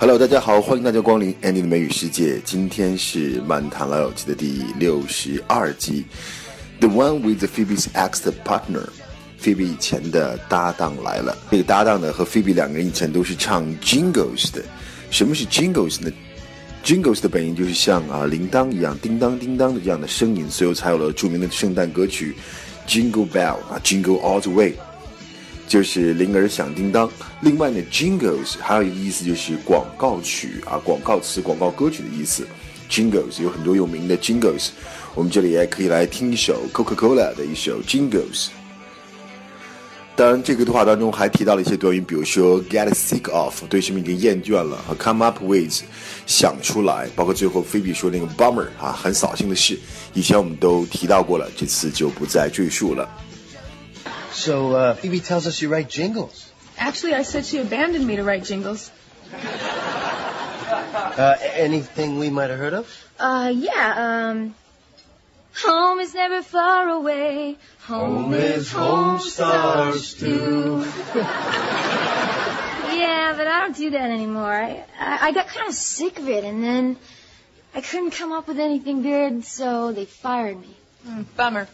Hello，大家好，欢迎大家光临 Andy 的美语世界。今天是《漫谈老友记》的第六十二集，The one with the Phoebe's ex-partner。菲比以前的搭档来了。这个搭档呢，和菲比两个人以前都是唱 Jingles 的。什么是 Jingles 呢？Jingles 的本音就是像啊铃铛一样，叮当叮当的这样的声音，所以才有了著名的圣诞歌曲 Jingle Bell 啊，Jingle All the Way。就是铃儿响叮当。另外呢，jingles 还有一个意思就是广告曲啊，广告词、广告歌曲的意思。jingles 有很多有名的 jingles，我们这里也可以来听一首 Coca-Cola 的一首 jingles。当然，这个对话当中还提到了一些短语，比如说 get sick of 对什么已经厌倦了和 come up with 想出来，包括最后菲比说那个 bummer 啊，很扫兴的事，以前我们都提到过了，这次就不再赘述了。So, uh, Phoebe tells us you write jingles. Actually, I said she abandoned me to write jingles. Uh, anything we might have heard of? Uh, yeah, um. Home is never far away. Home is home stars too. yeah, but I don't do that anymore. I, I, I got kind of sick of it, and then I couldn't come up with anything good, so they fired me. Mm, bummer.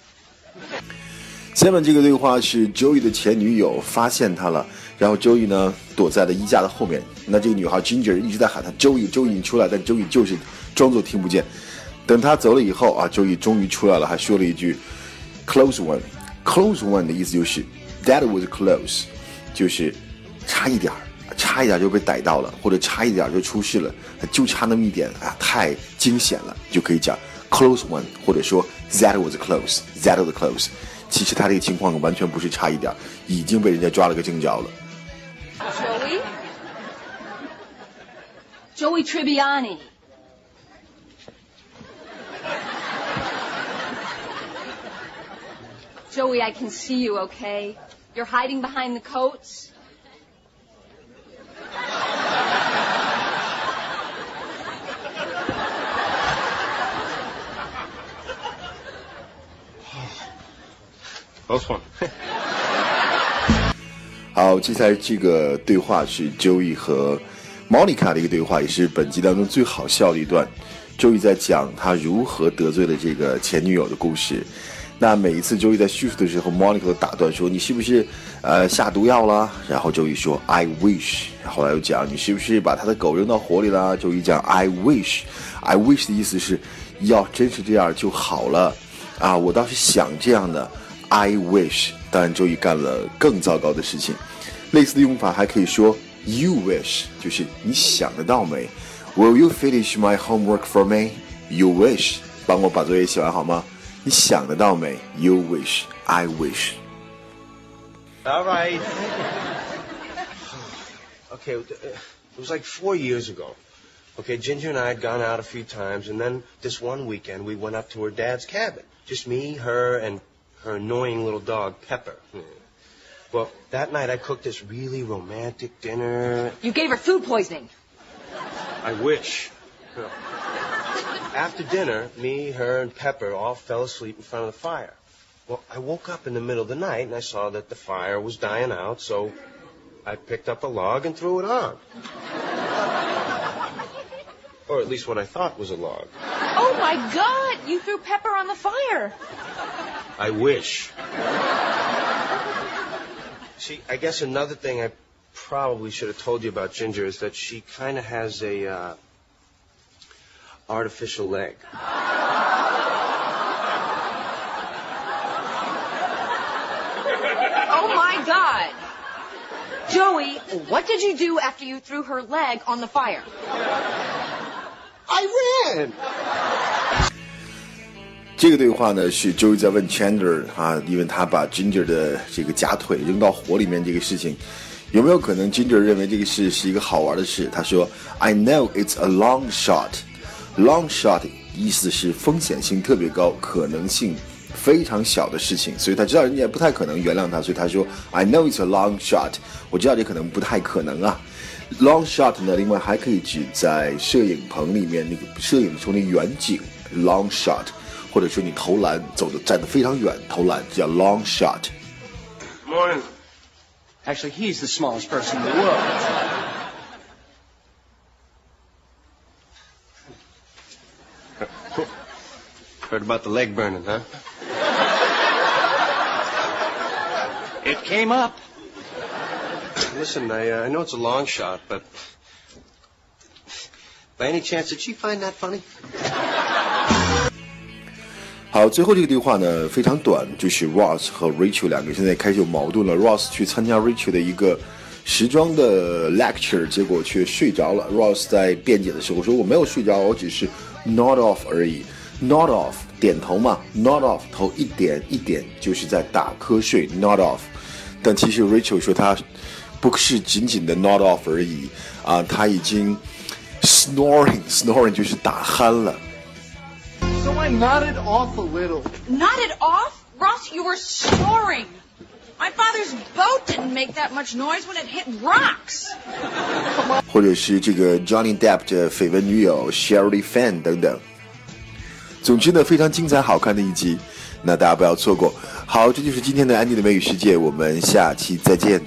下面这个对话是 Joey 的前女友发现他了，然后 Joey 呢躲在了衣架的后面。那这个女孩 Ginger 一直在喊他 Joey，Joey 你出来，但 Joey 就是装作听不见。等他走了以后啊，Joey 终于出来了，还说了一句 Close one，Close one 的意思就是 That was close，就是差一点儿，差一点就被逮到了，或者差一点就出事了，就差那么一点啊，太惊险了，就可以讲 Close one，或者说 That was close，That was close。其实他这个情况完全不是差一点，已经被人家抓了个正着了。Joey? Joey Tribbiani. Joey, I can see you, okay? You're hiding behind the coats. Close one. 好，接下来这个对话是 Joey 和 Monica 的一个对话，也是本集当中最好笑的一段。Joey 在讲他如何得罪了这个前女友的故事。那每一次 Joey 在叙述的时候，Monica 都打断说：“你是不是呃下毒药了？”然后 Joey 说：“I wish。”后来又讲：“你是不是把他的狗扔到火里了？”Joey 讲：“I wish。”I wish 的意思是要真是这样就好了啊！我倒是想这样的。I wish，当然周瑜干了更糟糕的事情。类似的用法还可以说 You wish，就是你想得到没？Will you finish my homework for me? You wish，帮我把作业写完好吗？你想得到没？You wish, I wish. All right. okay, it was like four years ago. Okay, Ginger and I had gone out a few times, and then this one weekend we went up to her dad's cabin. Just me, her, and her annoying little dog, Pepper. Well, that night I cooked this really romantic dinner. You gave her food poisoning. I wish. After dinner, me, her, and Pepper all fell asleep in front of the fire. Well, I woke up in the middle of the night and I saw that the fire was dying out, so I picked up a log and threw it on. or at least what I thought was a log. Oh my God! You threw Pepper on the fire. I wish. See, I guess another thing I probably should have told you about Ginger is that she kind of has a uh, artificial leg. Oh my God! Joey, what did you do after you threw her leg on the fire? I ran. 这个对话呢是 Joey 在问 Chandler 啊，因为他把 Ginger 的这个假腿扔到火里面这个事情，有没有可能 Ginger 认为这个事是一个好玩的事？他说：“I know it's a long shot. Long shot 意思是风险性特别高，可能性非常小的事情，所以他知道人家不太可能原谅他，所以他说 I know it's a long shot. 我知道这可能不太可能啊。Long shot 呢，另外还可以指在摄影棚里面那个摄影棚的远景 long shot。”或者说你投篮走的站得非常远，投篮叫 long shot。Morning. Actually, he's the smallest person in the world. Heard about the leg burning, huh? it came up. Listen, I, uh, I know it's a long shot, but by any chance, did she find that funny? 好，最后这个对话呢非常短，就是 Ross 和 Rachel 两个现在开始有矛盾了。Ross 去参加 Rachel 的一个时装的 lecture，结果却睡着了。Ross 在辩解的时候说：“我没有睡着，我只是 nod off 而已。nod off 点头嘛，nod off 头一点一点就是在打瞌睡，nod off。但其实 Rachel 说她不是仅仅的 nod off 而已啊，她已经 snoring，snoring 就是打鼾了。” I nodded off a little. Nodded off? Ross, you were snoring. My father's boat didn't make that much noise when it hit rocks. 或者是这个 Johnny Depp 的绯闻女友 Sherilyn Fenn 等等。总之呢，非常精彩好看的一集，那大家不要错过。好，这就是今天的安迪的美语世界，我们下期再见。